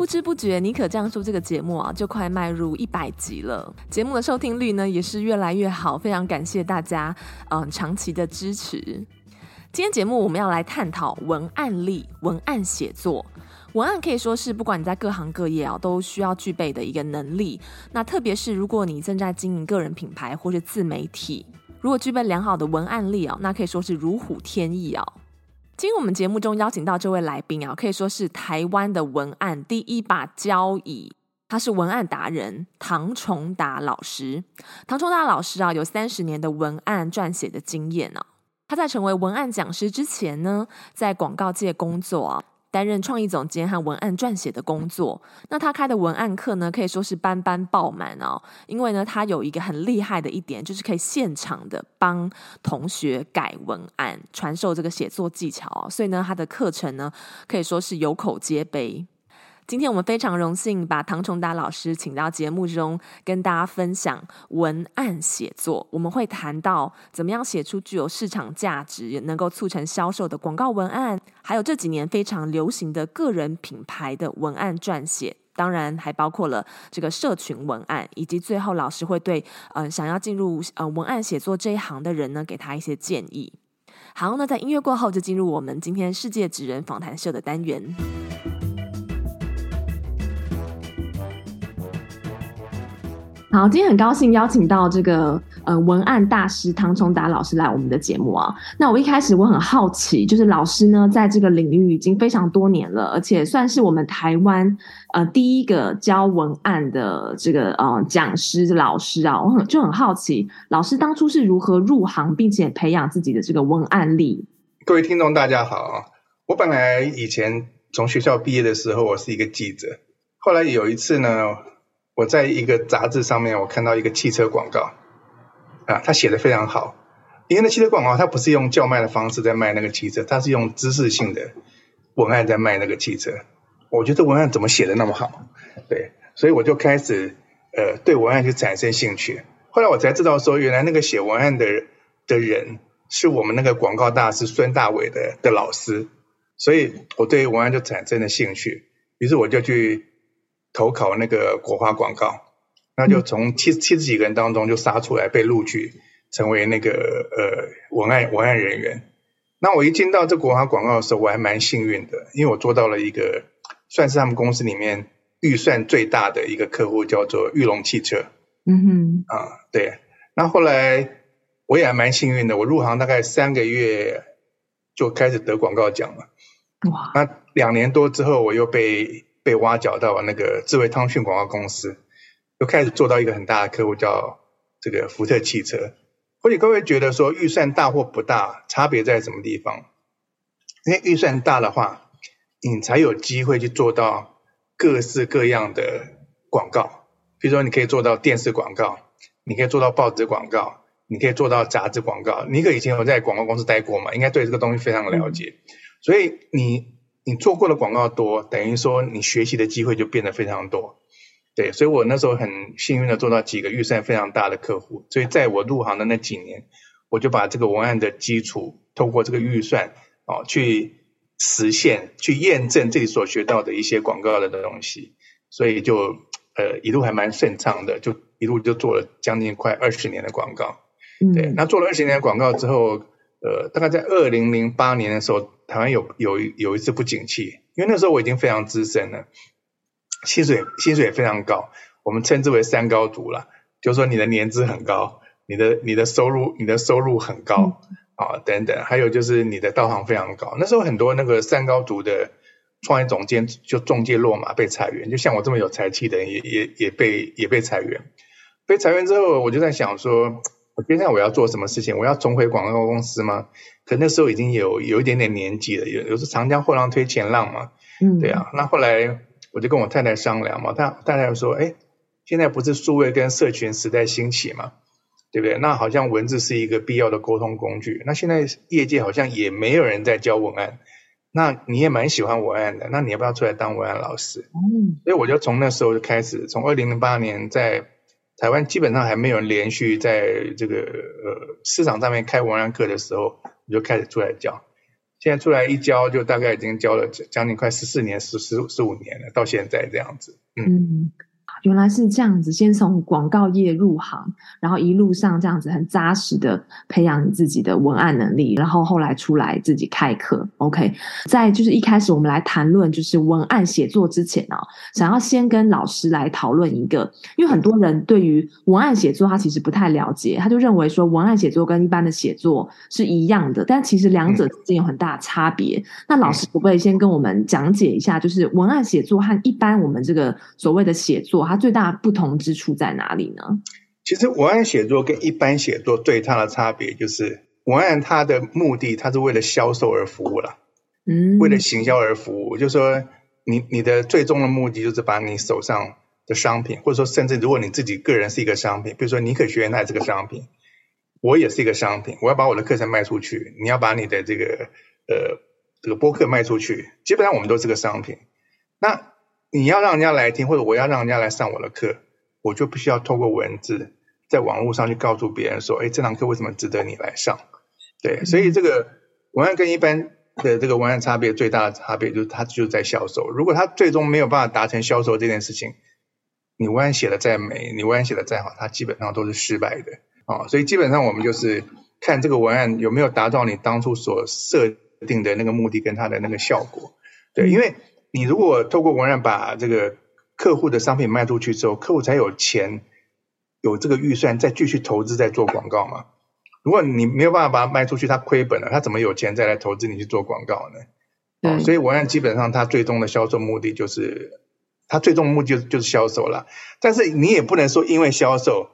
不知不觉，尼可这样说这个节目啊，就快迈入一百集了。节目的收听率呢，也是越来越好，非常感谢大家嗯、长期的支持。今天节目我们要来探讨文案力、文案写作。文案可以说是不管你在各行各业啊，都需要具备的一个能力。那特别是如果你正在经营个人品牌或是自媒体，如果具备良好的文案力啊，那可以说是如虎添翼啊。今天我们节目中邀请到这位来宾啊，可以说是台湾的文案第一把交椅。他是文案达人唐崇达老师。唐崇达老师啊，有三十年的文案撰写的经验呢、他在成为文案讲师之前呢，在广告界工作啊。担任创意总监和文案撰写的工作，那他开的文案课呢，可以说是班班爆满哦。因为呢，他有一个很厉害的一点，就是可以现场的帮同学改文案，传授这个写作技巧哦。所以呢，他的课程呢，可以说是有口皆碑。今天我们非常荣幸把唐崇达老师请到节目中，跟大家分享文案写作。我们会谈到怎么样写出具有市场价值、能够促成销售的广告文案，还有这几年非常流行的个人品牌的文案撰写，当然还包括了这个社群文案，以及最后老师会对嗯、想要进入呃文案写作这一行的人呢，给他一些建议。好，那在音乐过后就进入我们今天世界职人访谈秀的单元。好，今天很高兴邀请到这个呃文案大师唐崇达老师来我们的节目啊。那我一开始我很好奇，就是老师呢在这个领域已经非常多年了，而且算是我们台湾呃第一个教文案的这个呃讲师老师啊。我很就很好奇，老师当初是如何入行，并且培养自己的这个文案力？各位听众大家好，我本来以前从学校毕业的时候，我是一个记者，后来有一次呢。我在一个杂志上面，我看到一个汽车广告，啊，他写的非常好。因为那汽车广告，他不是用叫卖的方式在卖那个汽车，他是用知识性的文案在卖那个汽车。我觉得文案怎么写的那么好？对，所以我就开始呃对文案就产生兴趣。后来我才知道说，原来那个写文案的的人是我们那个广告大师孙大伟的的老师，所以我对文案就产生了兴趣。于是我就去。投考那个国华广告，那就从七七十几个人当中就杀出来被录取，成为那个呃文案文案人员。那我一进到这国华广告的时候，我还蛮幸运的，因为我做到了一个算是他们公司里面预算最大的一个客户，叫做裕龙汽车。嗯哼，啊对。那后来我也还蛮幸运的，我入行大概三个月就开始得广告奖了。哇！那两年多之后，我又被。被挖角到那个智慧汤讯广告公司，又开始做到一个很大的客户，叫这个福特汽车。或许各位觉得说预算大或不大，差别在什么地方？因为预算大的话，你才有机会去做到各式各样的广告。比如说，你可以做到电视广告，你可以做到报纸广告，你可以做到杂志广告。尼可以前有在广告公司待过嘛？应该对这个东西非常了解。嗯、所以你。你做过的广告多，等于说你学习的机会就变得非常多，对，所以我那时候很幸运的做到几个预算非常大的客户，所以在我入行的那几年，我就把这个文案的基础透过这个预算哦去实现、去验证自己所学到的一些广告的东西，所以就呃一路还蛮顺畅的，就一路就做了将近快二十年的广告，对，那做了二十年的广告之后。呃，大概在二零零八年的时候，台湾有有有一次不景气，因为那时候我已经非常资深了，薪水薪水也非常高，我们称之为三高族了，就是说你的年资很高，你的你的收入你的收入很高啊、嗯、等等，还有就是你的道行非常高。那时候很多那个三高族的创业总监就中介落马被裁员，就像我这么有才气的人也也也被也被裁员，被裁员之后，我就在想说。接下来我要做什么事情？我要重回广告公司吗？可那时候已经有有一点点年纪了，有有时长江后浪推前浪嘛，嗯，对啊。那后来我就跟我太太商量嘛，她太太说：“哎，现在不是数位跟社群时代兴起嘛，对不对？那好像文字是一个必要的沟通工具。那现在业界好像也没有人在教文案，那你也蛮喜欢文案的，那你要不要出来当文案老师？嗯，所以我就从那时候就开始，从二零零八年在台湾基本上还没有连续在这个呃市场上面开文案课的时候，我就开始出来教。现在出来一教，就大概已经教了将近快十四年、十十十五年了，到现在这样子。嗯原来是这样子，先从广告业入行，然后一路上这样子很扎实的培养你自己的文案能力，然后后来出来自己开课。OK，在就是一开始我们来谈论就是文案写作之前哦，想要先跟老师来讨论一个，因为很多人对于文案写作他其实不太了解，他就认为说文案写作跟一般的写作是一样的，但其实两者之间有很大的差别。那老师可不可以先跟我们讲解一下，就是文案写作和一般我们这个所谓的写作？它最大不同之处在哪里呢？其实文案写作跟一般写作最大的差别就是，文案它的目的，它是为了销售而服务了，嗯，为了行销而服务。就是说你，你你的最终的目的就是把你手上的商品，或者说甚至如果你自己个人是一个商品，比如说你可学院它是个商品，我也是一个商品，我要把我的课程卖出去，你要把你的这个呃这个播客卖出去，基本上我们都是个商品。那你要让人家来听，或者我要让人家来上我的课，我就必须要透过文字在网络上去告诉别人说，哎，这堂课为什么值得你来上？对，所以这个文案跟一般的这个文案差别最大的差别就是它就是在销售。如果它最终没有办法达成销售这件事情，你文案写的再美，你文案写的再好，它基本上都是失败的啊。所以基本上我们就是看这个文案有没有达到你当初所设定的那个目的跟它的那个效果。对，因为。你如果透过文案把这个客户的商品卖出去之后，客户才有钱，有这个预算再继续投资再做广告嘛？如果你没有办法把它卖出去，他亏本了，他怎么有钱再来投资你去做广告呢？所以文案基本上它最终的销售目的就是，它最终目的就是就是销售了。但是你也不能说因为销售，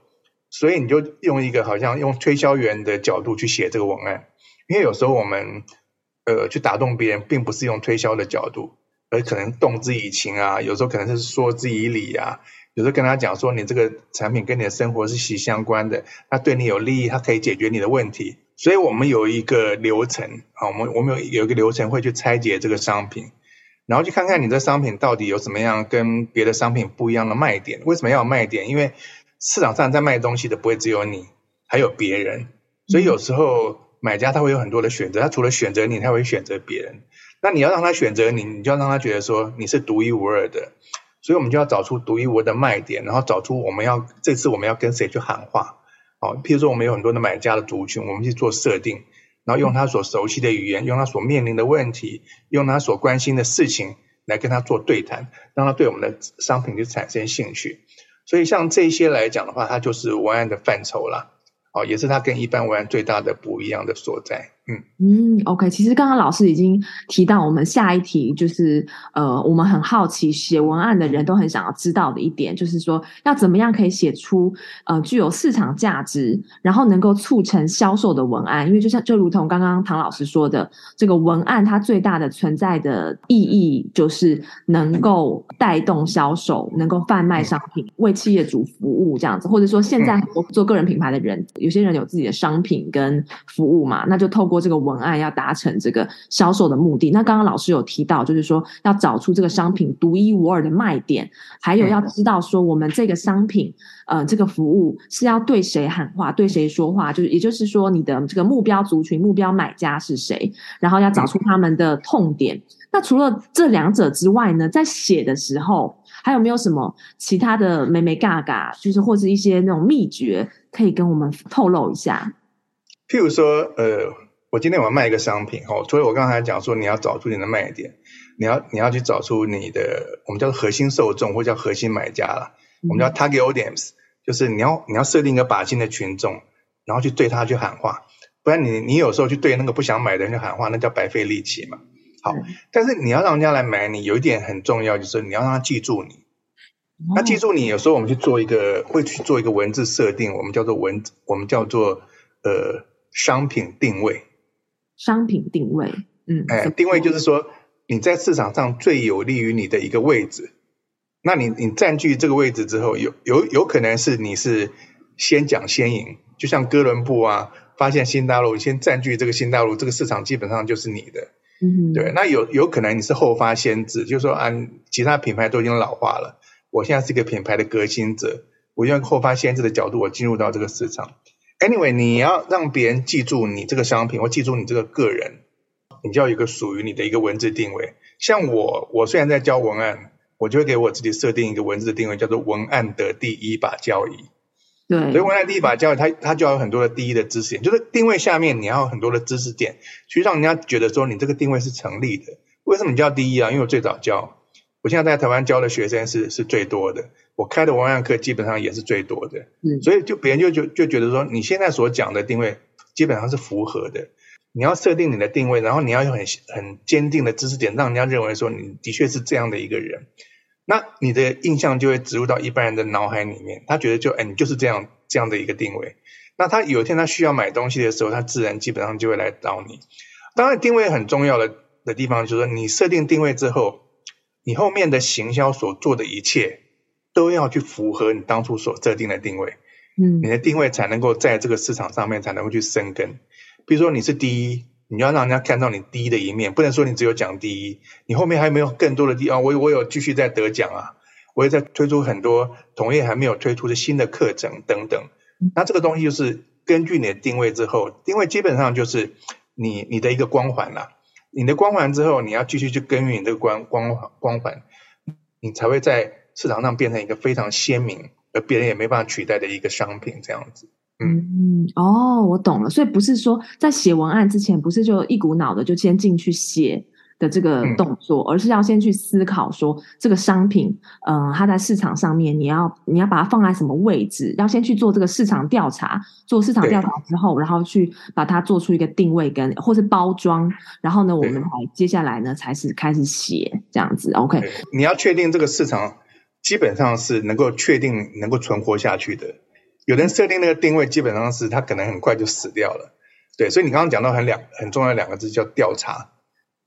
所以你就用一个好像用推销员的角度去写这个文案，因为有时候我们呃去打动别人，并不是用推销的角度。而可能动之以情啊，有时候可能是说之以理啊，有时候跟他讲说，你这个产品跟你的生活是息息相关的，它对你有利益，它可以解决你的问题。所以我们有一个流程啊，我们我们有有一个流程会去拆解这个商品，然后去看看你的商品到底有什么样跟别的商品不一样的卖点。为什么要有卖点？因为市场上在卖东西的不会只有你，还有别人，所以有时候买家他会有很多的选择，他除了选择你，他会选择别人。那你要让他选择你，你就要让他觉得说你是独一无二的，所以我们就要找出独一无二的卖点，然后找出我们要这次我们要跟谁去喊话，好，譬如说我们有很多的买家的族群，我们去做设定，然后用他所熟悉的语言，用他所面临的问题，用他所关心的事情来跟他做对谈，让他对我们的商品就产生兴趣。所以像这些来讲的话，它就是文案的范畴啦。哦，也是它跟一般文案最大的不一样的所在。嗯嗯，OK，其实刚刚老师已经提到，我们下一题就是呃，我们很好奇写文案的人都很想要知道的一点，就是说要怎么样可以写出呃具有市场价值，然后能够促成销售的文案。因为就像就如同刚刚唐老师说的，这个文案它最大的存在的意义就是能够带动销售，能够贩卖商品，为企业主服务这样子，或者说现在我做个人品牌的人。有些人有自己的商品跟服务嘛，那就透过这个文案要达成这个销售的目的。那刚刚老师有提到，就是说要找出这个商品独一无二的卖点，还有要知道说我们这个商品，呃，这个服务是要对谁喊话，对谁说话，就是也就是说你的这个目标族群、目标买家是谁，然后要找出他们的痛点。那除了这两者之外呢，在写的时候还有没有什么其他的美眉嘎嘎，就是或是一些那种秘诀？可以跟我们透露一下，譬如说，呃，我今天我要卖一个商品，哦，所以我刚才讲说，你要找出你的卖点，你要你要去找出你的，我们叫做核心受众，或叫核心买家啦，嗯、我们叫 target audience，就是你要你要设定一个靶心的群众，然后去对他去喊话，不然你你有时候去对那个不想买的人去喊话，那叫白费力气嘛。好，嗯、但是你要让人家来买你，有一点很重要，就是你要让他记住你。那记住，你有时候我们去做一个，会去做一个文字设定，我们叫做文，我们叫做呃商品定位。商品定位，嗯，哎，定位就是说你在市场上最有利于你的一个位置，那你你占据这个位置之后，有有有可能是你是先讲先赢，就像哥伦布啊，发现新大陆，先占据这个新大陆，这个市场基本上就是你的。嗯，对。那有有可能你是后发先至，就是说啊，其他品牌都已经老化了，我现在是一个品牌的革新者，我用后发先至的角度，我进入到这个市场。Anyway，你要让别人记住你这个商品，或记住你这个个人，你就要有一个属于你的一个文字定位。像我，我虽然在教文案。我就会给我自己设定一个文字定位，叫做“文案的第一把交椅”。对，所以文案第一把交椅，它它就要有很多的第一的知识点，就是定位下面你要有很多的知识点，去让人家觉得说你这个定位是成立的。为什么你叫第一啊？因为我最早教，我现在在台湾教的学生是是最多的，我开的文案课基本上也是最多的。嗯，所以就别人就就就觉得说你现在所讲的定位基本上是符合的。你要设定你的定位，然后你要有很很坚定的知识点，让人家认为说你的确是这样的一个人，那你的印象就会植入到一般人的脑海里面，他觉得就哎，你就是这样这样的一个定位。那他有一天他需要买东西的时候，他自然基本上就会来找你。当然，定位很重要的的地方就是说，你设定定位之后，你后面的行销所做的一切都要去符合你当初所设定的定位，嗯，你的定位才能够在这个市场上面才能够去生根。比如说你是第一，你要让人家看到你第一的一面，不能说你只有讲第一，你后面还没有更多的地方。我我有继续在得奖啊，我也在推出很多同业还没有推出的新的课程等等。那这个东西就是根据你的定位之后，定位基本上就是你你的一个光环啦。你的光环之后，你要继续去耕耘你这个光光光环，你才会在市场上变成一个非常鲜明，而别人也没办法取代的一个商品这样子。嗯哦，我懂了，所以不是说在写文案之前，不是就一股脑的就先进去写的这个动作，嗯、而是要先去思考说这个商品，嗯、呃，它在市场上面，你要你要把它放在什么位置，要先去做这个市场调查，做市场调查之后，然后去把它做出一个定位跟或是包装，然后呢，我们才接下来呢才是开始写这样子。OK，你要确定这个市场基本上是能够确定能够存活下去的。有人设定那个定位，基本上是他可能很快就死掉了，对，所以你刚刚讲到很两很重要的两个字叫调查，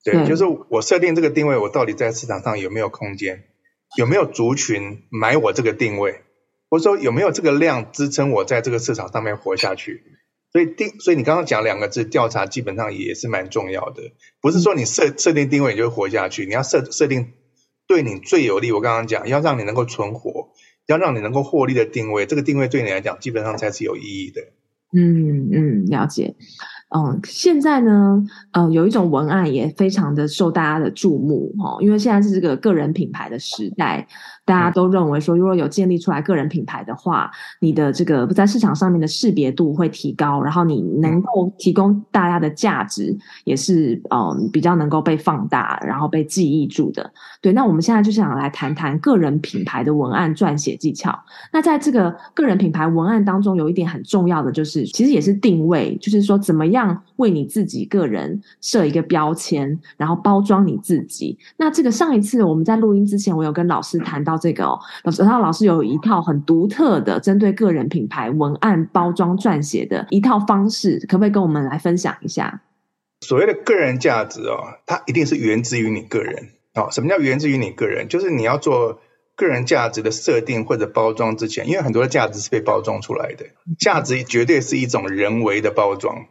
对，嗯、就是我设定这个定位，我到底在市场上有没有空间，有没有族群买我这个定位，或者说有没有这个量支撑我在这个市场上面活下去，所以定，所以你刚刚讲两个字调查，基本上也是蛮重要的，不是说你设设定定位你就活下去，你要设设定对你最有利，我刚刚讲要让你能够存活。要让你能够获利的定位，这个定位对你来讲基本上才是有意义的。嗯嗯，了解。嗯，现在呢，呃，有一种文案也非常的受大家的注目哦，因为现在是这个个人品牌的时代。大家都认为说，如果有建立出来个人品牌的话，你的这个在市场上面的识别度会提高，然后你能够提供大家的价值也是嗯比较能够被放大，然后被记忆住的。对，那我们现在就想来谈谈个人品牌的文案撰写技巧。那在这个个人品牌文案当中，有一点很重要的就是，其实也是定位，就是说怎么样为你自己个人设一个标签，然后包装你自己。那这个上一次我们在录音之前，我有跟老师谈到。这个哦，老师，然后老师有一套很独特的针对个人品牌文案包装撰写的一套方式，可不可以跟我们来分享一下？所谓的个人价值哦，它一定是源自于你个人哦。什么叫源自于你个人？就是你要做个人价值的设定或者包装之前，因为很多的价值是被包装出来的，价值绝对是一种人为的包装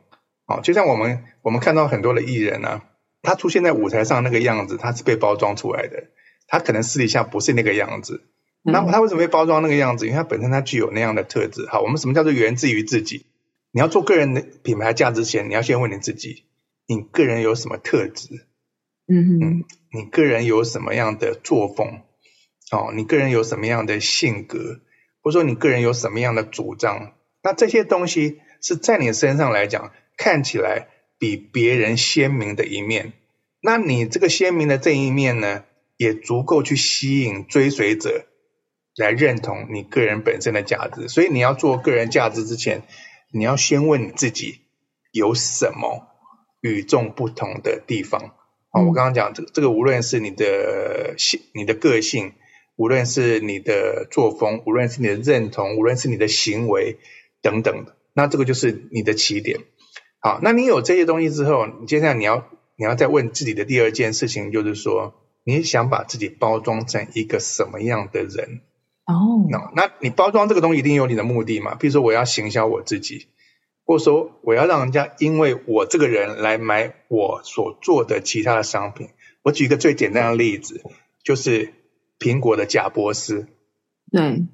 哦。就像我们我们看到很多的艺人啊，他出现在舞台上那个样子，他是被包装出来的。他可能私底下不是那个样子，那他为什么会包装那个样子？因为他本身他具有那样的特质。好，我们什么叫做源自于自己？你要做个人的品牌价值前，你要先问你自己：你个人有什么特质？嗯嗯，你个人有什么样的作风？哦，你个人有什么样的性格？或者说你个人有什么样的主张？那这些东西是在你身上来讲，看起来比别人鲜明的一面。那你这个鲜明的这一面呢？也足够去吸引追随者来认同你个人本身的价值，所以你要做个人价值之前，你要先问你自己有什么与众不同的地方。好，我刚刚讲这个，这个无论是你的性、你的个性，无论是你的作风，无论是你的认同，无论是你的行为等等的，那这个就是你的起点。好，那你有这些东西之后，你接下来你要你要再问自己的第二件事情，就是说。你想把自己包装成一个什么样的人？哦，那那你包装这个东西一定有你的目的嘛？比如说我要行销我自己，或者说我要让人家因为我这个人来买我所做的其他的商品。我举一个最简单的例子，就是苹果的贾博士。对，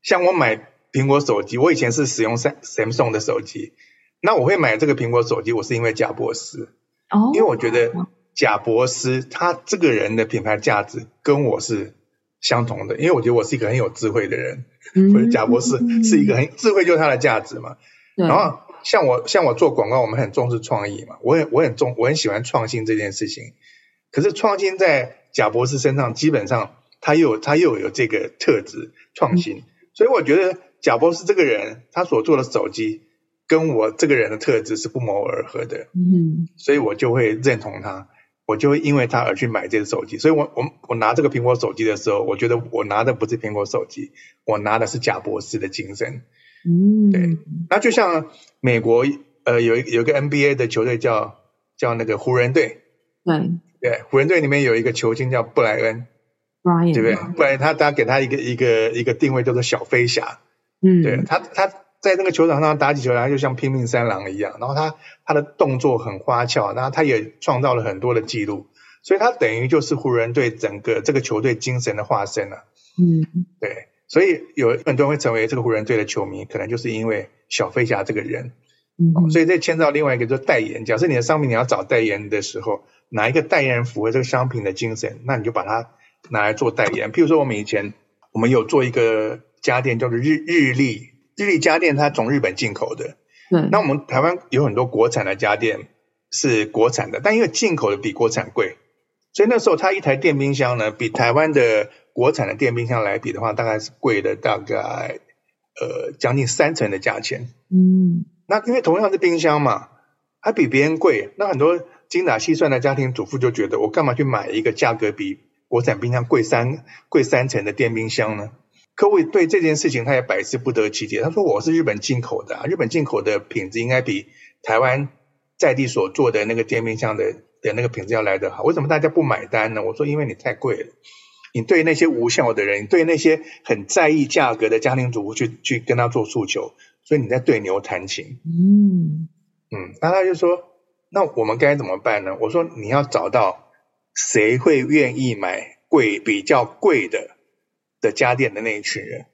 像我买苹果手机，我以前是使用 Samsung 的手机，那我会买这个苹果手机，我是因为贾博士。哦，因为我觉得贾伯斯他这个人的品牌价值跟我是相同的，因为我觉得我是一个很有智慧的人，嗯、或者贾伯斯是一个很智慧，就是他的价值嘛。对然后像我像我做广告，我们很重视创意嘛，我很我很重我很喜欢创新这件事情。可是创新在贾博士身上，基本上他又他又有这个特质创新，嗯、所以我觉得贾博士这个人他所做的手机跟我这个人的特质是不谋而合的。嗯，所以我就会认同他，我就会因为他而去买这个手机。所以我我我拿这个苹果手机的时候，我觉得我拿的不是苹果手机，我拿的是贾博士的精神。嗯，对。那就像美国呃有一有一个 NBA 的球队叫叫那个湖人队。对。对，湖人队里面有一个球星叫布莱恩对不对？布莱恩他他给他一个一个一个定位叫做小飞侠，嗯，对他他在那个球场上打起球来就像拼命三郎一样，然后他他的动作很花俏，然后他也创造了很多的记录，所以他等于就是湖人队整个这个球队精神的化身了，啊，嗯，对，所以有很多人会成为这个湖人队的球迷，可能就是因为小飞侠这个人，嗯，所以这牵到另外一个就是代言，假设你的商品你要找代言的时候。哪一个代言人符合这个商品的精神，那你就把它拿来做代言。譬如说，我们以前我们有做一个家电，叫做日日立，日立家电，它从日本进口的。对。那我们台湾有很多国产的家电是国产的，但因为进口的比国产贵，所以那时候它一台电冰箱呢，比台湾的国产的电冰箱来比的话，大概是贵了大概呃将近三成的价钱。嗯。那因为同样是冰箱嘛，它比别人贵，那很多。精打细算的家庭主妇就觉得，我干嘛去买一个价格比国产冰箱贵三贵三成的电冰箱呢？客户对这件事情他也百思不得其解。他说：“我是日本进口的啊，日本进口的品质应该比台湾在地所做的那个电冰箱的的那个品质要来得好，为什么大家不买单呢？”我说：“因为你太贵了，你对那些无效的人，你对那些很在意价格的家庭主妇去去跟他做诉求，所以你在对牛弹琴。”嗯嗯，那他就说。那我们该怎么办呢？我说你要找到谁会愿意买贵比较贵的的家电的那一群人。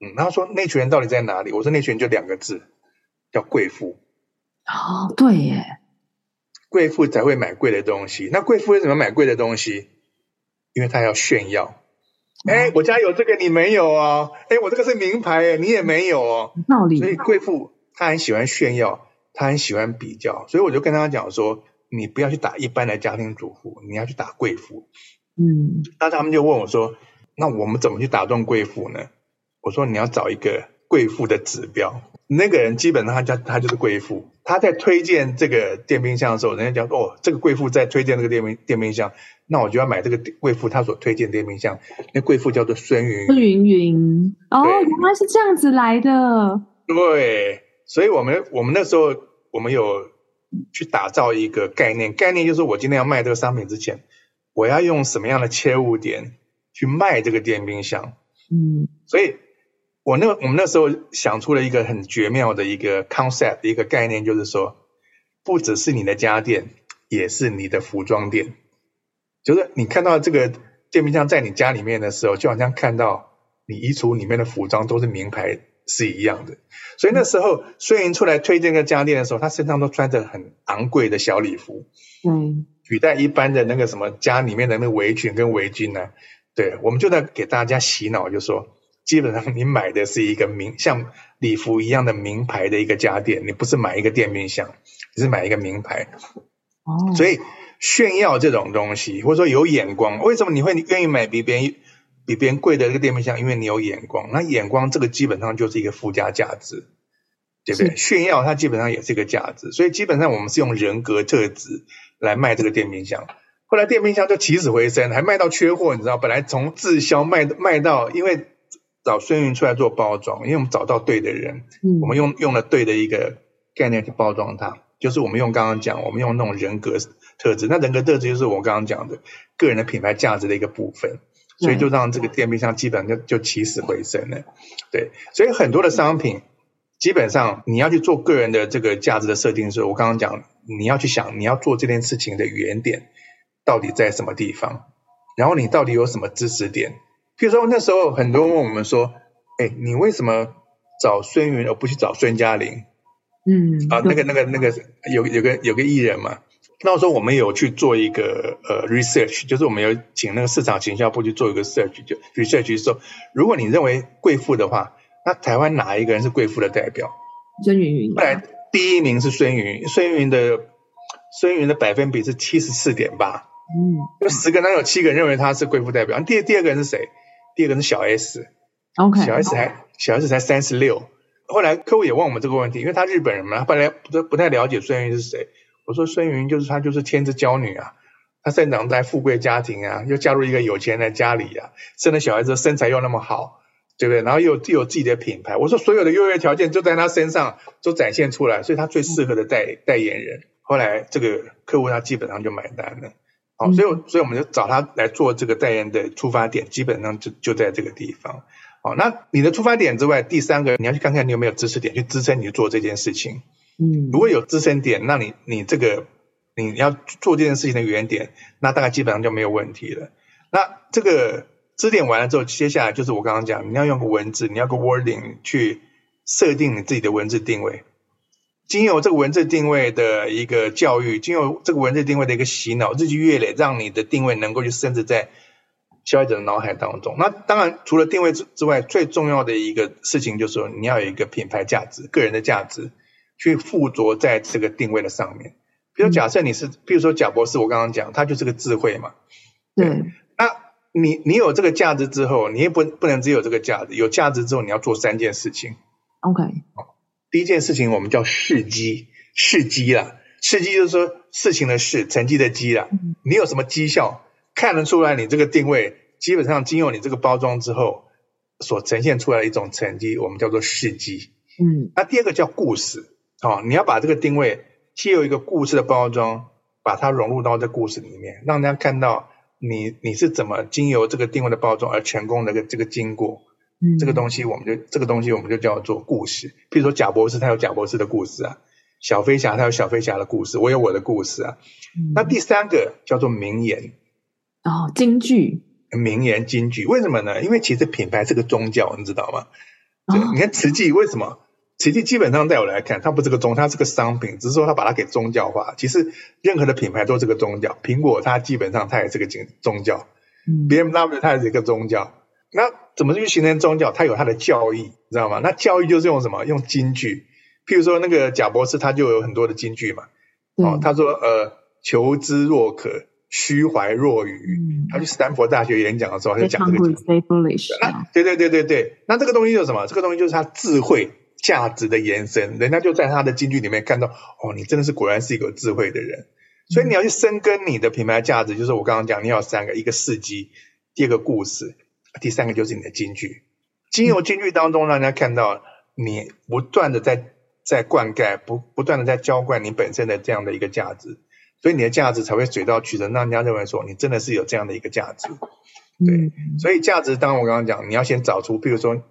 嗯，然后说那群人到底在哪里？我说那群人就两个字，叫贵妇。哦，对耶，贵妇才会买贵的东西。那贵妇为什么买贵的东西？因为他要炫耀。哎、嗯，我家有这个，你没有哦。哎，我这个是名牌，哎，你也没有哦。道理。所以贵妇她很喜欢炫耀。他很喜欢比较，所以我就跟他讲说：“你不要去打一般的家庭主妇，你要去打贵妇。”嗯，那他们就问我说：“那我们怎么去打动贵妇呢？”我说：“你要找一个贵妇的指标，那个人基本上他叫他就是贵妇。他在推荐这个电冰箱的时候，人家讲哦，这个贵妇在推荐这个电冰电冰箱，那我就要买这个贵妇他所推荐的电冰箱。那贵妇叫做孙云孙云云哦，原来是这样子来的。对。”所以我们我们那时候我们有去打造一个概念，概念就是我今天要卖这个商品之前，我要用什么样的切入点去卖这个电冰箱。嗯，所以我那我们那时候想出了一个很绝妙的一个 concept，一个概念，就是说，不只是你的家电，也是你的服装店。就是你看到这个电冰箱在你家里面的时候，就好像看到你衣橱里面的服装都是名牌。是一样的，所以那时候孙云出来推荐个家电的时候，他身上都穿着很昂贵的小礼服，嗯，取代一般的那个什么家里面的那个围裙跟围巾呢、啊？对，我们就在给大家洗脑，就说基本上你买的是一个名像礼服一样的名牌的一个家电，你不是买一个电冰箱，你是买一个名牌。哦，所以炫耀这种东西，或者说有眼光，为什么你会愿意买比别人？比别人贵的这个电冰箱，因为你有眼光，那眼光这个基本上就是一个附加价值，对不对？炫耀它基本上也是一个价值，所以基本上我们是用人格特质来卖这个电冰箱。后来电冰箱就起死回生，还卖到缺货，你知道？本来从滞销卖卖到，因为找孙云出来做包装，因为我们找到对的人，嗯、我们用用了对的一个概念去包装它，就是我们用刚刚讲，我们用那种人格特质。那人格特质就是我刚刚讲的个人的品牌价值的一个部分，所以就让这个电冰箱基本上就就起死回生了。对，所以很多的商品基本上你要去做个人的这个价值的设定的时候，我刚刚讲你要去想你要做这件事情的原点到底在什么地方，然后你到底有什么知识点。譬如说那时候很多人问我们说，哎，你为什么找孙云而不去找孙嘉玲？嗯，啊，那个、那个、那个有有个有个艺人嘛，那时候我们有去做一个呃 research，就是我们有请那个市场行销部去做一个 search，就 research 说，如果你认为贵妇的话，那台湾哪一个人是贵妇的代表？孙芸芸。后来第一名是孙芸芸，孙芸芸的孙芸芸的百分比是七十四点八，嗯，就十个人有七个人认为她是贵妇代表。第第二个人是谁？第二个人是小 S，OK，小 S 才小 S 才三十六。后来客户也问我们这个问题，因为他日本人嘛，他本来不不太了解孙芸芸是谁。我说孙芸芸就是她，就是天之娇女啊，她生长在富贵家庭啊，又嫁入一个有钱人的家里啊，生了小孩之后身材又那么好，对不对？然后又又有自己的品牌。我说所有的优越条件就在她身上都展现出来，所以她最适合的代代言人。后来这个客户他基本上就买单了，好，所以所以我们就找他来做这个代言的出发点，基本上就就在这个地方。好，那你的出发点之外，第三个你要去看看你有没有知识点去支撑你去做这件事情。嗯，如果有支撑点，那你你这个你要做这件事情的原点，那大概基本上就没有问题了。那这个支点完了之后，接下来就是我刚刚讲，你要用个文字，你要个 wording 去设定你自己的文字定位。经由这个文字定位的一个教育，经由这个文字定位的一个洗脑，日积月累，让你的定位能够去深植在。消费者的脑海当中，那当然除了定位之之外，最重要的一个事情就是说，你要有一个品牌价值、个人的价值，去附着在这个定位的上面。比如假设你是，比如说贾博士，我刚刚讲，他就是个智慧嘛。对。那你你有这个价值之后，你也不不能只有这个价值，有价值之后，你要做三件事情。OK。第一件事情我们叫事绩，事绩啦，事绩就是说事情的事，成绩的绩啦。你有什么绩效？看得出来，你这个定位基本上经由你这个包装之后所呈现出来的一种成绩，我们叫做事机。嗯，那第二个叫故事，哦，你要把这个定位借由一个故事的包装，把它融入到这故事里面，让大家看到你你是怎么经由这个定位的包装而成功的这个这个经过。嗯，这个东西我们就这个东西我们就叫做故事。譬如说贾博士，他有贾博士的故事啊；小飞侠，他有小飞侠的故事；我有我的故事啊。嗯，那第三个叫做名言。哦，金句、名言、金句，为什么呢？因为其实品牌是个宗教，你知道吗？哦、你看慈济为什么？慈济基本上在我来看，它不是个宗，它是个商品，只是说它把它给宗教化。其实任何的品牌都是个宗教，苹果它基本上它也是个宗教，BMW 它也是一个宗教。那怎么去形成宗教？它有它的教义，你知道吗？那教义就是用什么？用金句。譬如说那个贾博士，他就有很多的金句嘛。哦，他说呃，求知若渴。虚怀若愚，他去斯坦福大学演讲的时候，他就讲这个。那对对对对对，那这个东西就是什么？这个东西就是他智慧价值的延伸。人家就在他的金句里面看到，哦，你真的是果然是一个有智慧的人。所以你要去深耕你的品牌价值，就是我刚刚讲，你要三个：一个事迹，第二个故事，第三个就是你的金句。经由金句当中，让人家看到你不断的在在灌溉，不不断的在浇灌你本身的这样的一个价值。所以你的价值才会水到渠成，让人家认为说你真的是有这样的一个价值。对，所以价值，当然我刚刚讲，你要先找出，比如说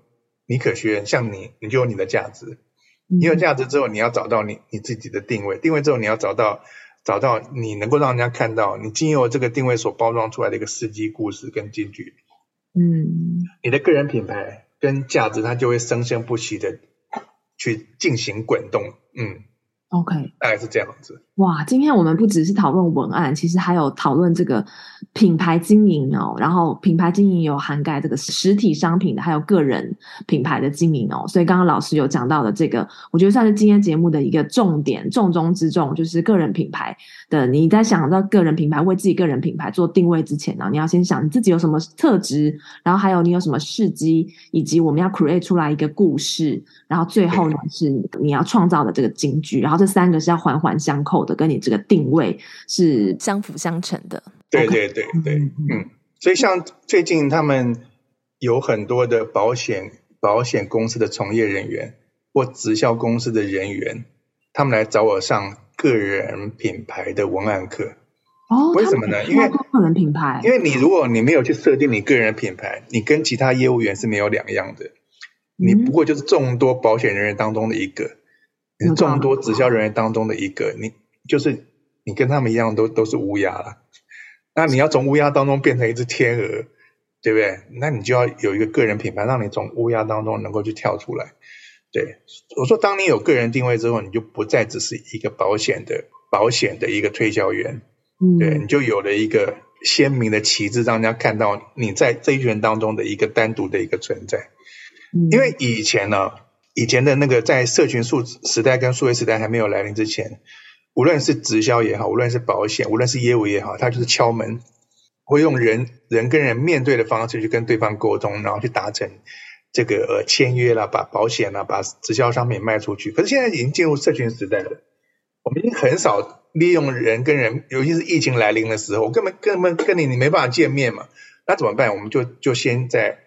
你可学院，像你，你就有你的价值。你有价值之后，你要找到你你自己的定位，定位之后，你要找到找到你能够让人家看到你经由这个定位所包装出来的一个司机故事跟金句。嗯，你的个人品牌跟价值，它就会生生不息的去进行滚动。嗯。OK，大概是这样子。哇，今天我们不只是讨论文案，其实还有讨论这个品牌经营哦。然后品牌经营有涵盖这个实体商品的，还有个人品牌的经营哦。所以刚刚老师有讲到的这个，我觉得算是今天节目的一个重点，重中之重，就是个人品牌的。你在想到个人品牌，为自己个人品牌做定位之前呢，你要先想你自己有什么特质，然后还有你有什么事迹，以及我们要 create 出来一个故事，然后最后呢是你要创造的这个金句，然后。这三个是要环环相扣的，跟你这个定位是相辅相成的。对对对对，嗯，所以像最近他们有很多的保险保险公司的从业人员或直销公司的人员，他们来找我上个人品牌的文案课。哦，为什么呢？因为个人品牌，因为你如果你没有去设定你个人品牌，你跟其他业务员是没有两样的。你不过就是众多保险人员当中的一个，你是众多直销人员当中的一个，你就是你跟他们一样都都是乌鸦了。那你要从乌鸦当中变成一只天鹅，对不对？那你就要有一个个人品牌，让你从乌鸦当中能够去跳出来。对，我说，当你有个人定位之后，你就不再只是一个保险的保险的一个推销员，嗯，对，你就有了一个鲜明的旗帜，让人家看到你在这一群人当中的一个单独的一个存在。因为以前呢，以前的那个在社群数时代跟数位时代还没有来临之前，无论是直销也好，无论是保险，无论是业务也好，它就是敲门，会用人人跟人面对的方式去跟对方沟通，然后去达成这个呃签约啦，把保险啦，把直销商品卖出去。可是现在已经进入社群时代了，我们已经很少利用人跟人，尤其是疫情来临的时候，根本根本跟你你没办法见面嘛，那怎么办？我们就就先在。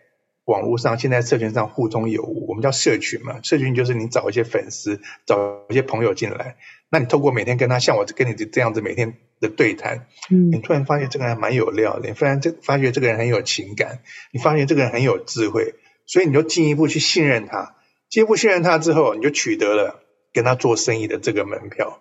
网络上现在社群上互通有无，我们叫社群嘛。社群就是你找一些粉丝，找一些朋友进来，那你透过每天跟他像我跟你这样子每天的对谈，嗯，你突然发现这个人蛮有料的，你突然这发觉这个人很有情感，你发现这个人很有智慧，所以你就进一步去信任他，进一步信任他之后，你就取得了跟他做生意的这个门票。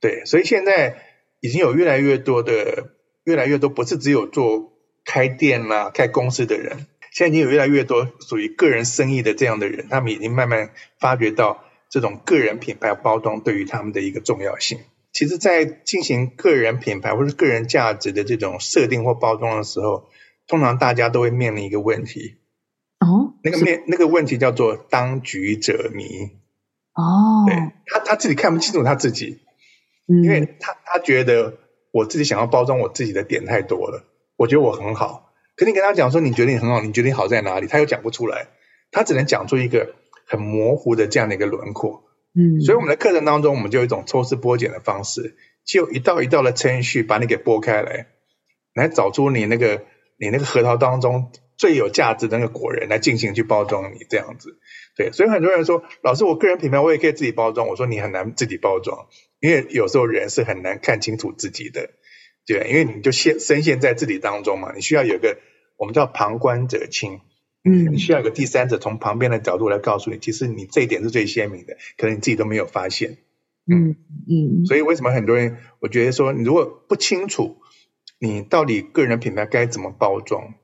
对，所以现在已经有越来越多的，越来越多不是只有做开店啦、啊、开公司的人。现在已经有越来越多属于个人生意的这样的人，他们已经慢慢发觉到这种个人品牌包装对于他们的一个重要性。其实，在进行个人品牌或者个人价值的这种设定或包装的时候，通常大家都会面临一个问题。哦，那个面那个问题叫做当局者迷。哦，对，他他自己看不清楚他自己，嗯，因为他他觉得我自己想要包装我自己的点太多了，我觉得我很好。可你跟他讲说，你觉得你很好，你觉得你好在哪里？他又讲不出来，他只能讲出一个很模糊的这样的一个轮廓。嗯，所以我们的课程当中，我们就有一种抽丝剥茧的方式，就一道一道的程序把你给剥开来，来找出你那个你那个核桃当中最有价值的那个果仁来进行去包装你这样子。对，所以很多人说，老师，我个人品牌我也可以自己包装。我说你很难自己包装，因为有时候人是很难看清楚自己的，对，因为你就陷深陷在自己当中嘛，你需要有一个。我们叫旁观者清，嗯，你需要一个第三者从旁边的角度来告诉你，其实你这一点是最鲜明的，可能你自己都没有发现，嗯嗯。所以为什么很多人，我觉得说，你如果不清楚你到底个人品牌该怎么包装，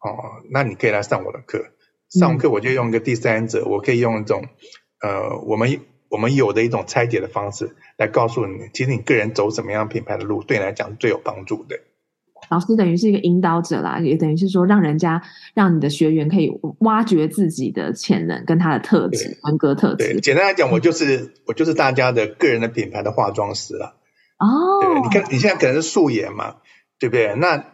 哦，那你可以来上我的课。上课我就用一个第三者，我可以用一种呃，我们我们有的一种拆解的方式来告诉你，其实你个人走什么样品牌的路，对你来讲是最有帮助的。老师等于是一个引导者啦，也等于是说，让人家让你的学员可以挖掘自己的潜能跟他的特质、人格特质。对，简单来讲，我就是、嗯、我就是大家的个人的品牌的化妆师了。哦，对，你看你现在可能是素颜嘛，对不对？那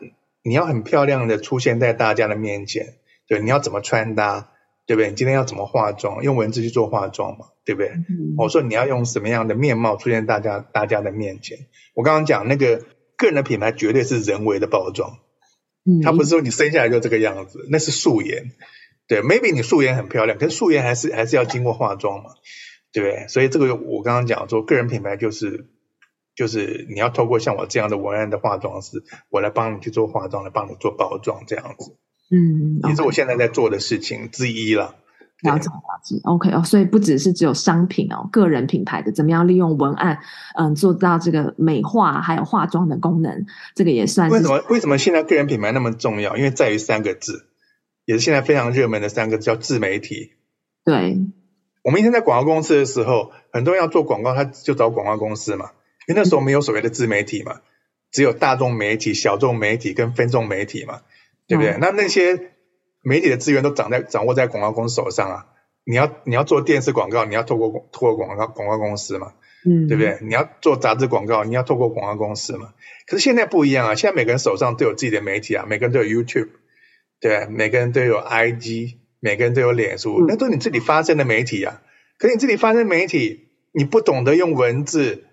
你要很漂亮的出现在大家的面前，对，你要怎么穿搭，对不对？你今天要怎么化妆？用文字去做化妆嘛，对不对？嗯、我说你要用什么样的面貌出现大家大家的面前？我刚刚讲那个。个人的品牌绝对是人为的包装，嗯，它不是说你生下来就这个样子，那是素颜，对，maybe 你素颜很漂亮，可是素颜还是还是要经过化妆嘛，对不对？所以这个我刚刚讲说，个人品牌就是就是你要透过像我这样的文案的化妆师，我来帮你去做化妆，来帮你做包装这样子，嗯，也是我现在在做的事情之一了。了解了解，OK 哦，所以不只是只有商品哦，个人品牌的怎么样利用文案，嗯，做到这个美化还有化妆的功能，这个也算是。为什么为什么现在个人品牌那么重要？因为在于三个字，也是现在非常热门的三个字，叫自媒体。对，我们以前在广告公司的时候，很多人要做广告，他就找广告公司嘛，因为那时候没有所谓的自媒体嘛，嗯、只有大众媒体、小众媒体跟分众媒体嘛，对不对？嗯、那那些。媒体的资源都掌在掌握在广告公司手上啊！你要你要做电视广告，你要透过透过广告广告公司嘛，嗯，对不对？你要做杂志广告，你要透过广告公司嘛。可是现在不一样啊！现在每个人手上都有自己的媒体啊，每个人都有 YouTube，对，每个人都有 IG，每个人都有脸书，那都是你自己发声的媒体啊。可是你自己发声媒体，你不懂得用文字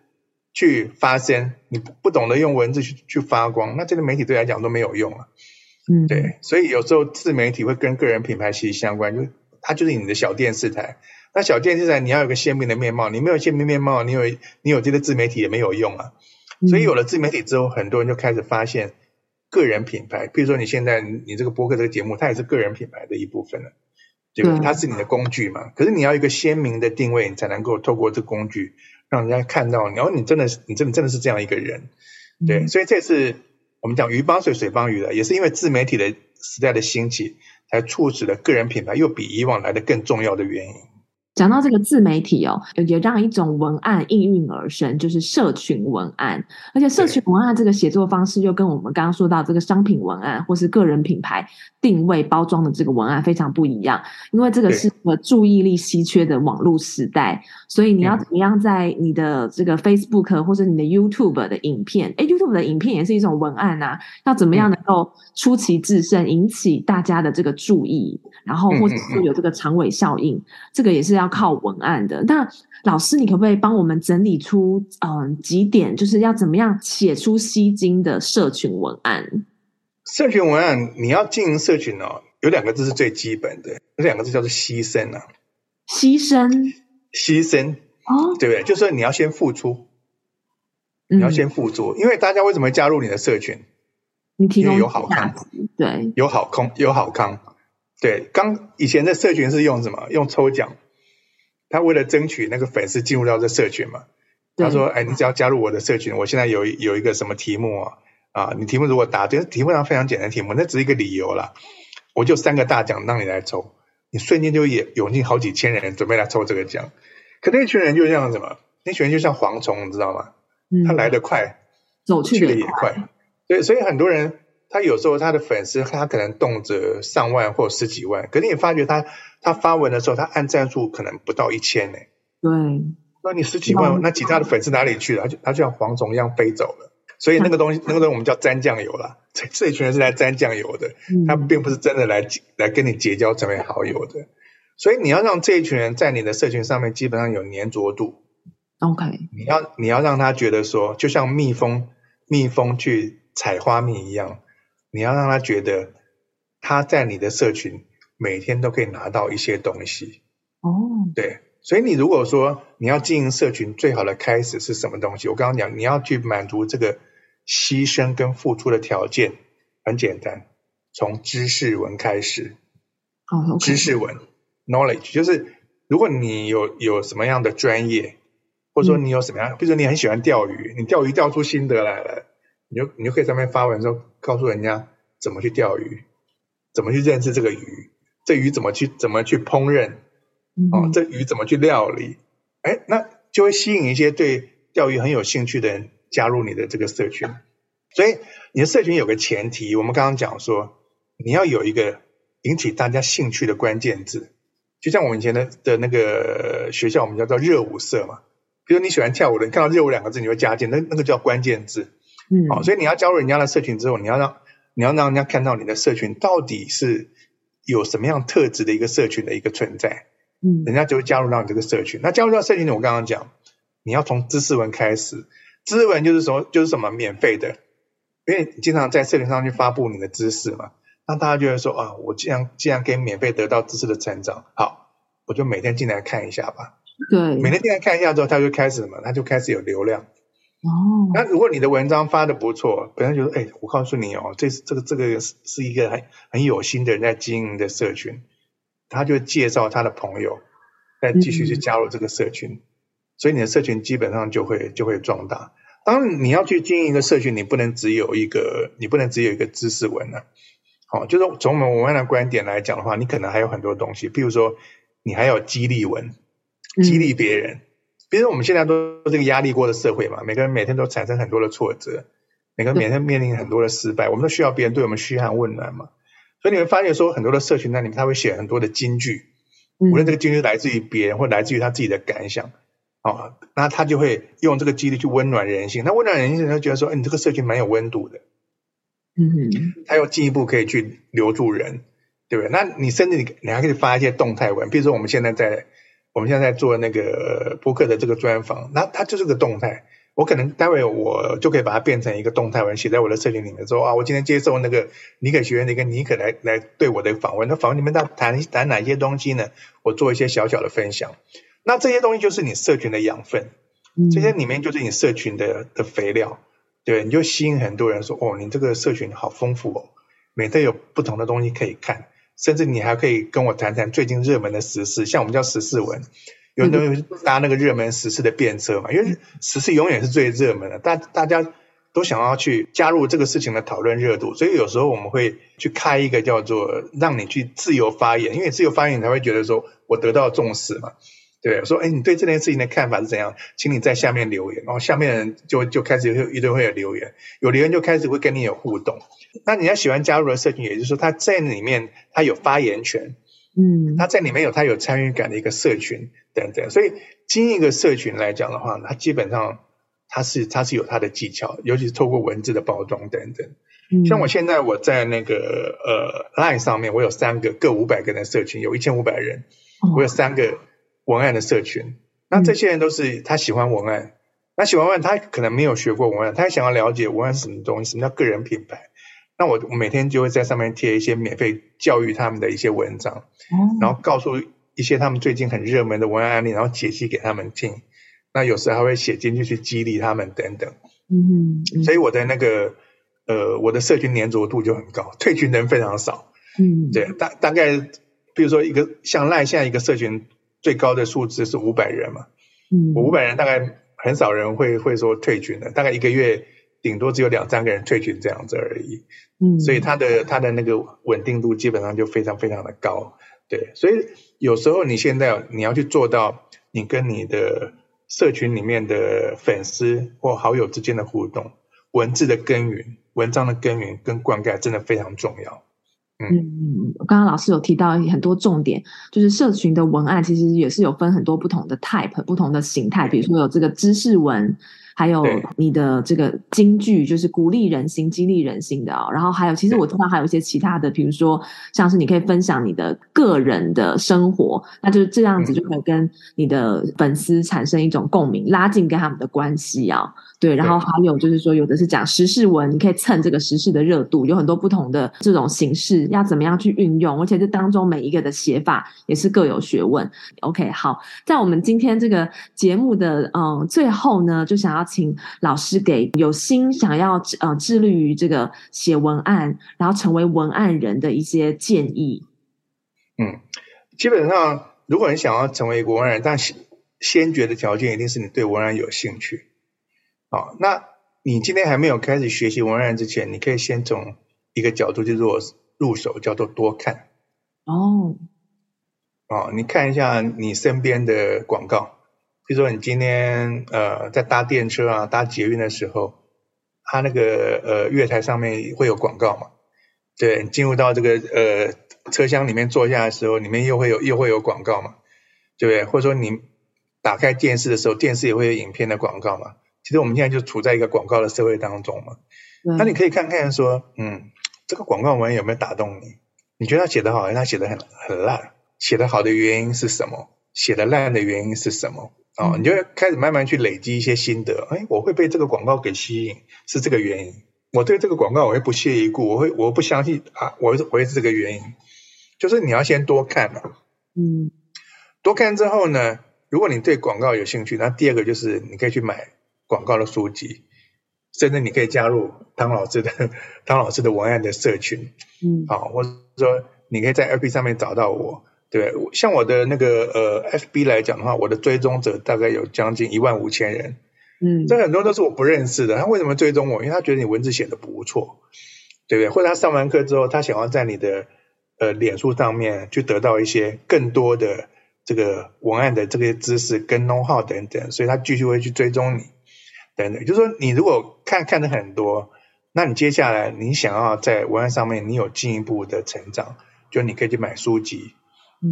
去发声，你不懂得用文字去去发光，那这个媒体对来讲都没有用啊。嗯，对，所以有时候自媒体会跟个人品牌息息相关，就它就是你的小电视台。那小电视台你要有个鲜明的面貌，你没有鲜明面貌，你有你有这个自媒体也没有用啊。所以有了自媒体之后，很多人就开始发现个人品牌。比如说你现在你这个播客这个节目，它也是个人品牌的一部分了，对吧？它是你的工具嘛。可是你要一个鲜明的定位，你才能够透过这个工具让人家看到你，然后你真的是你真的真的是这样一个人，对。所以这次我们讲鱼帮水，水帮鱼的，也是因为自媒体的时代的兴起，才促使了个人品牌又比以往来的更重要的原因。讲到这个自媒体哦，也让一种文案应运而生，就是社群文案。而且社群文案这个写作方式，又跟我们刚刚说到这个商品文案或是个人品牌定位包装的这个文案非常不一样。因为这个是个注意力稀缺的网络时代，所以你要怎么样在你的这个 Facebook 或者你的 YouTube 的影片，哎 YouTube 的影片也是一种文案啊，要怎么样能够出奇制胜，引起大家的这个注意，然后或者是有这个长尾效应，这个也是要。靠文案的，那老师，你可不可以帮我们整理出嗯、呃、几点，就是要怎么样写出吸睛的社群文案？社群文案你要经营社群哦，有两个字是最基本的，这两个字叫做牺牲啊。牺牲，牺牲哦，对不对？就是说你要先付出，你要先付出，嗯、因为大家为什么会加入你的社群？你提供有好康，对，有好康，有好康，对。刚以前的社群是用什么？用抽奖。他为了争取那个粉丝进入到这社群嘛，他说：“哎，你只要加入我的社群，我现在有有一个什么题目啊？啊，你题目如果答对，题目上非常简单题目，那只是一个理由啦。我就三个大奖让你来抽，你瞬间就也涌进好几千人准备来抽这个奖。可那群人就像什么？那群人就像蝗虫，你知道吗？他来得快，走去的也快。对，所以很多人。”他有时候他的粉丝他可能动辄上万或十几万，可是你发觉他他发文的时候，他按赞数可能不到一千呢。对，那你十几万，那其他的粉丝哪里去了？他就他就像蝗虫一样飞走了。所以那个东西，那个东西我们叫沾酱油啦。这这一群人是来沾酱油的，他并不是真的来来跟你结交成为好友的。所以你要让这一群人在你的社群上面基本上有粘着度。OK，你要你要让他觉得说，就像蜜蜂蜜蜂去采花蜜一样。你要让他觉得他在你的社群每天都可以拿到一些东西哦，对，所以你如果说你要经营社群，最好的开始是什么东西？我刚刚讲，你要去满足这个牺牲跟付出的条件，很简单，从知识文开始。哦，知识文 knowledge 就是如果你有有什么样的专业，或者说你有什么样，比如说你很喜欢钓鱼，你钓鱼钓出心得来了。你就你就可以上面发文说，告诉人家怎么去钓鱼，怎么去认识这个鱼，这鱼怎么去怎么去烹饪，哦，这鱼怎么去料理，哎，那就会吸引一些对钓鱼很有兴趣的人加入你的这个社群。所以你的社群有个前提，我们刚刚讲说，你要有一个引起大家兴趣的关键字，就像我们以前的的那个学校，我们叫做热舞社嘛。比如你喜欢跳舞的，你看到热舞两个字，你会加进，那那个叫关键字。嗯，好，所以你要加入人家的社群之后，你要让你要让人家看到你的社群到底是有什么样特质的一个社群的一个存在，嗯，人家就会加入到你这个社群。那加入到社群里，我刚刚讲，你要从知识文开始，知识文就是说就是什么免费的，因为你经常在社群上去发布你的知识嘛，那大家就会说啊，我既然既然可以免费得到知识的成长，好，我就每天进来看一下吧。对，每天进来看一下之后，他就开始什么，他就开始有流量。哦，那如果你的文章发的不错，别人就说：“哎，我告诉你哦，这是这个这个是是一个很很有心的人在经营的社群，他就介绍他的朋友，再继续去加入这个社群，嗯、所以你的社群基本上就会就会壮大。当然，你要去经营一个社群，你不能只有一个，你不能只有一个知识文呢、啊。好，就是从我们文案的观点来讲的话，你可能还有很多东西，譬如说，你还有激励文，激励别人。嗯比如我们现在都这个压力过的社会嘛，每个人每天都产生很多的挫折，每个人每天面临很多的失败，我们都需要别人对我们嘘寒问暖嘛。所以你会发现说，很多的社群那里面他会写很多的金句，无论这个金句来自于别人或来自于他自己的感想，啊，那他就会用这个激励去温暖人心。那温暖人心，他觉得说，哎，你这个社群蛮有温度的，嗯哼，他又进一步可以去留住人，对不对？那你甚至你你还可以发一些动态文，比如说我们现在在。我们现在在做那个播客的这个专访，那它就是个动态。我可能待会我就可以把它变成一个动态文，写在我的社群里面说啊，我今天接受那个尼可学院的一个尼可来来对我的访问。那访问里面他谈谈哪些东西呢？我做一些小小的分享。那这些东西就是你社群的养分，这些里面就是你社群的的肥料。对，你就吸引很多人说，哦，你这个社群好丰富哦，每天有不同的东西可以看，甚至你还可以跟我谈谈最近热门的时事，像我们叫时事文，有人都搭那个热门时事的便车嘛，因为时事永远是最热门的，大大家都想要去加入这个事情的讨论热度，所以有时候我们会去开一个叫做让你去自由发言，因为自由发言你才会觉得说我得到重视嘛。对，我说，哎，你对这件事情的看法是怎样？请你在下面留言，然后下面人就就开始有一堆会有留言，有留言就开始会跟你有互动。那你要喜欢加入的社群，也就是说他在里面他有发言权，嗯，他在里面有他有参与感的一个社群等等。所以经营一个社群来讲的话，它基本上它是它是有它的技巧，尤其是透过文字的包装等等。嗯，像我现在我在那个呃 Line 上面，我有三个各五百个人的社群，有一千五百人，我有三个。文案的社群，那这些人都是他喜欢文案，嗯、那喜欢文案，他可能没有学过文案，他想要了解文案是什么东西，什么叫个人品牌。那我每天就会在上面贴一些免费教育他们的一些文章，嗯、然后告诉一些他们最近很热门的文案案例，然后解析给他们听。那有时还会写进去去激励他们等等。嗯，嗯，所以我的那个呃，我的社群粘着度就很高，退群人非常少。嗯，对，大大概比如说一个像赖现在一个社群。最高的数字是五百人嘛，嗯，我五百人大概很少人会会说退群的，大概一个月顶多只有两三个人退群这样子而已，嗯，所以它的它的那个稳定度基本上就非常非常的高，对，所以有时候你现在你要去做到你跟你的社群里面的粉丝或好友之间的互动，文字的耕耘、文章的耕耘跟灌溉真的非常重要。嗯嗯，刚刚老师有提到很多重点，就是社群的文案其实也是有分很多不同的 type、不同的形态，比如说有这个知识文。还有你的这个金句，就是鼓励人心、激励人心的哦。然后还有，其实我通常还有一些其他的，比如说像是你可以分享你的个人的生活，那就是这样子就可以跟你的粉丝产生一种共鸣，拉近跟他们的关系啊。对，然后还有就是说，有的是讲时事文，你可以蹭这个时事的热度，有很多不同的这种形式，要怎么样去运用，而且这当中每一个的写法也是各有学问。OK，好，在我们今天这个节目的嗯最后呢，就想要。请老师给有心想要呃致力于这个写文案，然后成为文案人的一些建议。嗯，基本上，如果你想要成为一个文案人，但先先决的条件一定是你对文案有兴趣。好，那你今天还没有开始学习文案之前，你可以先从一个角度去做入手，叫做多看。哦，哦，你看一下你身边的广告。比如说，你今天呃在搭电车啊、搭捷运的时候，它那个呃月台上面会有广告嘛？对，进入到这个呃车厢里面坐下的时候，里面又会有又会有广告嘛？对不对？或者说你打开电视的时候，电视也会有影片的广告嘛？其实我们现在就处在一个广告的社会当中嘛。嗯、那你可以看看说，嗯，这个广告文有没有打动你？你觉得他写得好，还是他写得很很烂？写得好的原因是什么？写得烂的原因是什么？哦，你就会开始慢慢去累积一些心得。哎，我会被这个广告给吸引，是这个原因。我对这个广告我会不屑一顾，我会我不相信啊，我会我会是这个原因。就是你要先多看嘛，嗯，多看之后呢，如果你对广告有兴趣，那第二个就是你可以去买广告的书籍，甚至你可以加入汤老师的 汤老师的文案的社群，嗯，好，或者说你可以在 FB 上面找到我。对，像我的那个呃，FB 来讲的话，我的追踪者大概有将近一万五千人，嗯，这很多都是我不认识的。他为什么追踪我？因为他觉得你文字写的不错，对不对？或者他上完课之后，他想要在你的呃脸书上面去得到一些更多的这个文案的这个知识跟 know how 等等，所以他继续会去追踪你，等等。就是说，你如果看看的很多，那你接下来你想要在文案上面你有进一步的成长，就你可以去买书籍。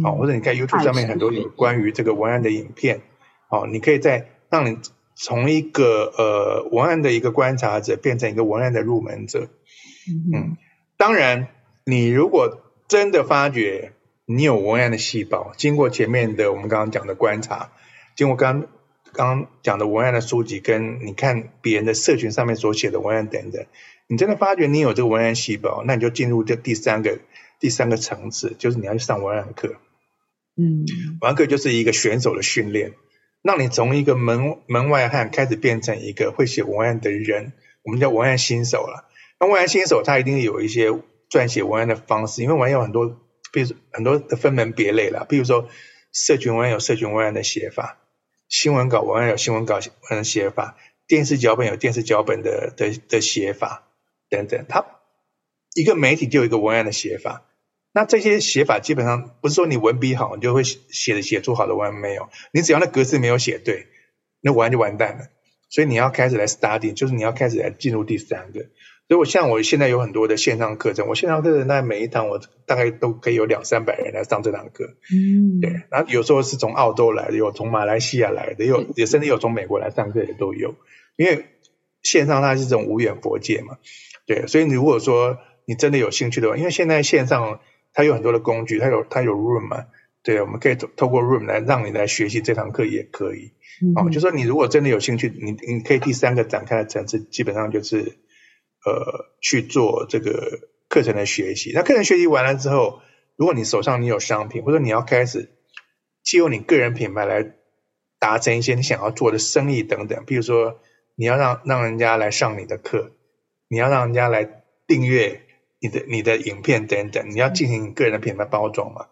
好，或者你看 YouTube 上面很多有关于这个文案的影片，好，你可以在让你从一个呃文案的一个观察者变成一个文案的入门者。嗯，当然，你如果真的发觉你有文案的细胞，经过前面的我们刚刚讲的观察，经过刚刚讲的文案的书籍，跟你看别人的社群上面所写的文案等等，你真的发觉你有这个文案细胞，那你就进入这第三个。第三个层次就是你要去上文案课，嗯，文案课就是一个选手的训练，让你从一个门门外汉开始变成一个会写文案的人，我们叫文案新手了。那文案新手他一定有一些撰写文案的方式，因为文案有很多，比如很多的分门别类了。比如说，社群文案有社群文案的写法，新闻稿文案有新闻稿文案的写法，电视脚本有电视脚本的的的写法等等。它一个媒体就有一个文案的写法。那这些写法基本上不是说你文笔好，你就会写的写出好的文案，没有。你只要那格式没有写对，那文案就完蛋了。所以你要开始来 study，就是你要开始来进入第三个。所以我像我现在有很多的线上课程，我线上课程那每一堂我大概都可以有两三百人来上这堂课。嗯，对。然后有时候是从澳洲来的，有从马来西亚来的，有也甚至有从美国来上课也都有。因为线上它是这种无远佛界嘛，对。所以你如果说你真的有兴趣的话，因为现在线上它有很多的工具，它有它有 Room 嘛，对，我们可以透透过 Room 来让你来学习这堂课也可以。嗯，哦，就说你如果真的有兴趣，你你可以第三个展开的层次，基本上就是。呃，去做这个课程的学习。那课程学习完了之后，如果你手上你有商品，或者你要开始借用你个人品牌来达成一些你想要做的生意等等，比如说你要让让人家来上你的课，你要让人家来订阅你的你的影片等等，你要进行个人的品牌包装嘛？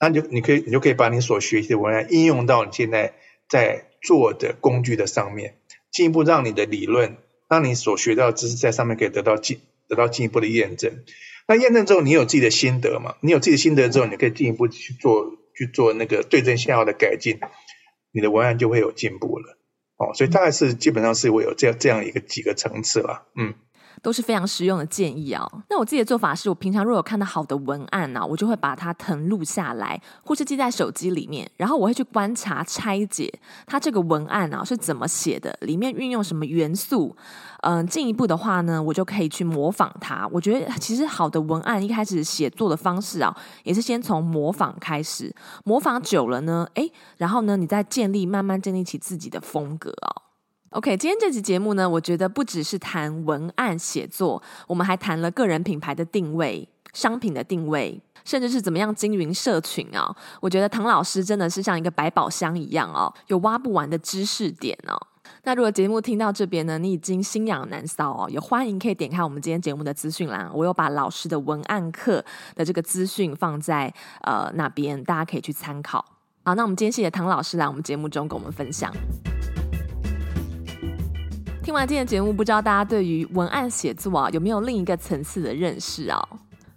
那就你可以你就可以把你所学习的文案应用到你现在在做的工具的上面，进一步让你的理论。让你所学到的知识在上面可以得到进得到进一步的验证。那验证之后，你有自己的心得嘛？你有自己的心得之后，你可以进一步去做去做那个对症下药的改进，你的文案就会有进步了。哦，所以大概是基本上是会有这样这样一个几个层次了。嗯。都是非常实用的建议哦。那我自己的做法是，我平常如果有看到好的文案呢、我就会把它誊录下来，或是记在手机里面，然后我会去观察、拆解它这个文案啊是怎么写的，里面运用什么元素。嗯、进一步的话呢，我就可以去模仿它。我觉得其实好的文案一开始写作的方式啊，也是先从模仿开始，模仿久了呢，诶，然后呢，你再建立，慢慢建立起自己的风格哦。OK，今天这期节目呢，我觉得不只是谈文案写作，我们还谈了个人品牌的定位、商品的定位，甚至是怎么样经营社群啊。我觉得唐老师真的是像一个百宝箱一样哦，有挖不完的知识点哦。那如果节目听到这边呢，你已经心痒难搔哦，也欢迎可以点开我们今天节目的资讯栏，我有把老师的文案课的这个资讯放在呃那边，大家可以去参考。好，那我们今天谢谢唐老师来我们节目中跟我们分享。听完今天的节目，不知道大家对于文案写作啊有没有另一个层次的认识啊？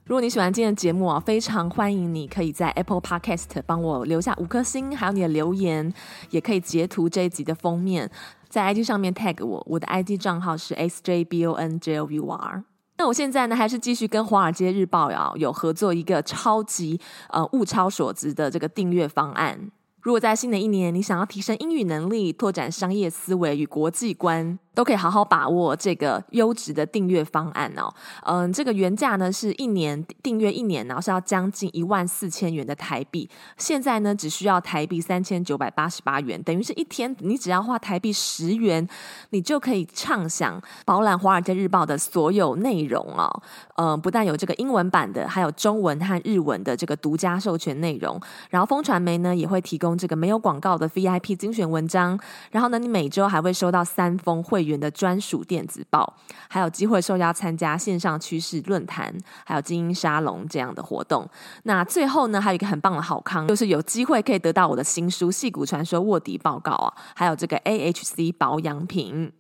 如果你喜欢今天的节目啊，非常欢迎你可以在 Apple Podcast 帮我留下五颗星，还有你的留言，也可以截图这一集的封面，在 IG 上面 tag 我，我的 IG 账号是 sjbonjour。那我现在呢，还是继续跟《华尔街日报》啊有合作一个超级呃物超所值的这个订阅方案。如果在新的一年，你想要提升英语能力、拓展商业思维与国际观，都可以好好把握这个优质的订阅方案哦。嗯，这个原价呢是一年订阅一年，然后是要将近一万四千元的台币。现在呢只需要台币三千九百八十八元，等于是一天你只要花台币十元，你就可以畅享饱览《华尔街日报》的所有内容哦。嗯，不但有这个英文版的，还有中文和日文的这个独家授权内容。然后风传媒呢也会提供这个没有广告的 VIP 精选文章。然后呢，你每周还会收到三封会。会员的专属电子报，还有机会受邀参加线上趋势论坛，还有精英沙龙这样的活动。那最后呢，还有一个很棒的好康，就是有机会可以得到我的新书《戏骨传说卧底报告》啊，还有这个 AHC 保养品。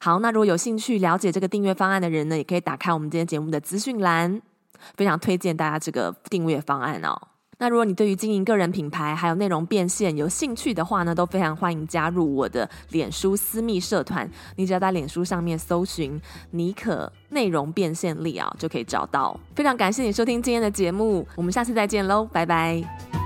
好，那如果有兴趣了解这个订阅方案的人呢，也可以打开我们今天节目的资讯栏，非常推荐大家这个订阅方案哦。那如果你对于经营个人品牌还有内容变现有兴趣的话呢，都非常欢迎加入我的脸书私密社团。你只要在脸书上面搜寻“尼可内容变现力”啊，就可以找到。非常感谢你收听今天的节目，我们下次再见喽，拜拜。